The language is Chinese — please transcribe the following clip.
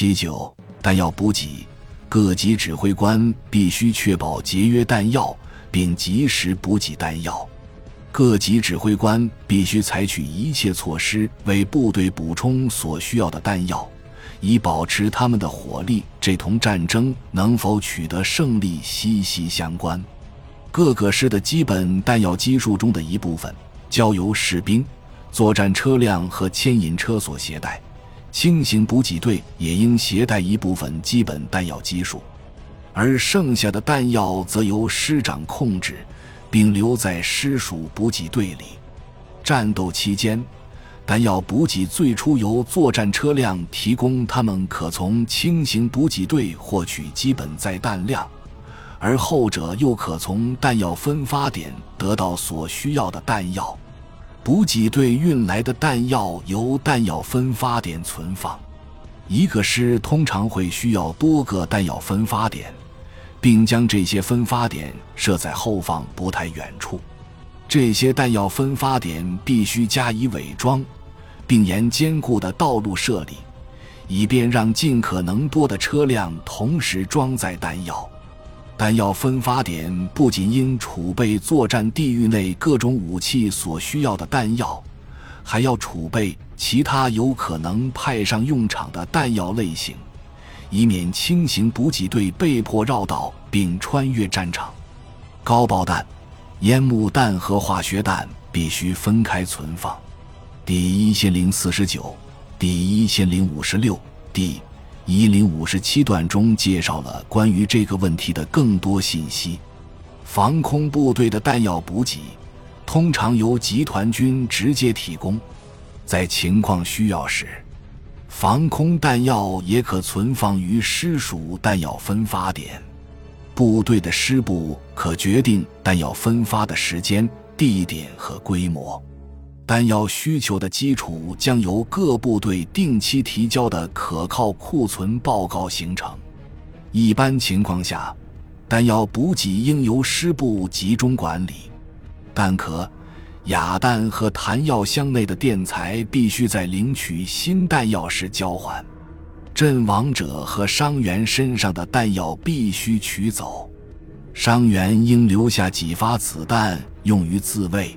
七九，弹药补给，各级指挥官必须确保节约弹药，并及时补给弹药。各级指挥官必须采取一切措施为部队补充所需要的弹药，以保持他们的火力。这同战争能否取得胜利息息相关。各个师的基本弹药基数中的一部分交由士兵、作战车辆和牵引车所携带，轻型补给队也应携带一部分基本弹药基数，而剩下的弹药则由师长控制。并留在师属补给队里。战斗期间，弹药补给最初由作战车辆提供，他们可从轻型补给队获取基本载弹量，而后者又可从弹药分发点得到所需要的弹药。补给队运来的弹药由弹药分发点存放。一个师通常会需要多个弹药分发点。并将这些分发点设在后方不太远处。这些弹药分发点必须加以伪装，并沿坚固的道路设立，以便让尽可能多的车辆同时装载弹药。弹药分发点不仅应储备作战地域内各种武器所需要的弹药，还要储备其他有可能派上用场的弹药类型。以免轻型补给队被迫绕道并穿越战场，高爆弹、烟幕弹和化学弹必须分开存放。第一千零四十九、第一千零五十六、第一零五十七段中介绍了关于这个问题的更多信息。防空部队的弹药补给通常由集团军直接提供，在情况需要时。防空弹药也可存放于师属弹药分发点，部队的师部可决定弹药分发的时间、地点和规模。弹药需求的基础将由各部队定期提交的可靠库存报告形成。一般情况下，弹药补给应由师部集中管理，弹壳。哑弹和弹药箱内的电材必须在领取新弹药时交还，阵亡者和伤员身上的弹药必须取走，伤员应留下几发子弹用于自卫。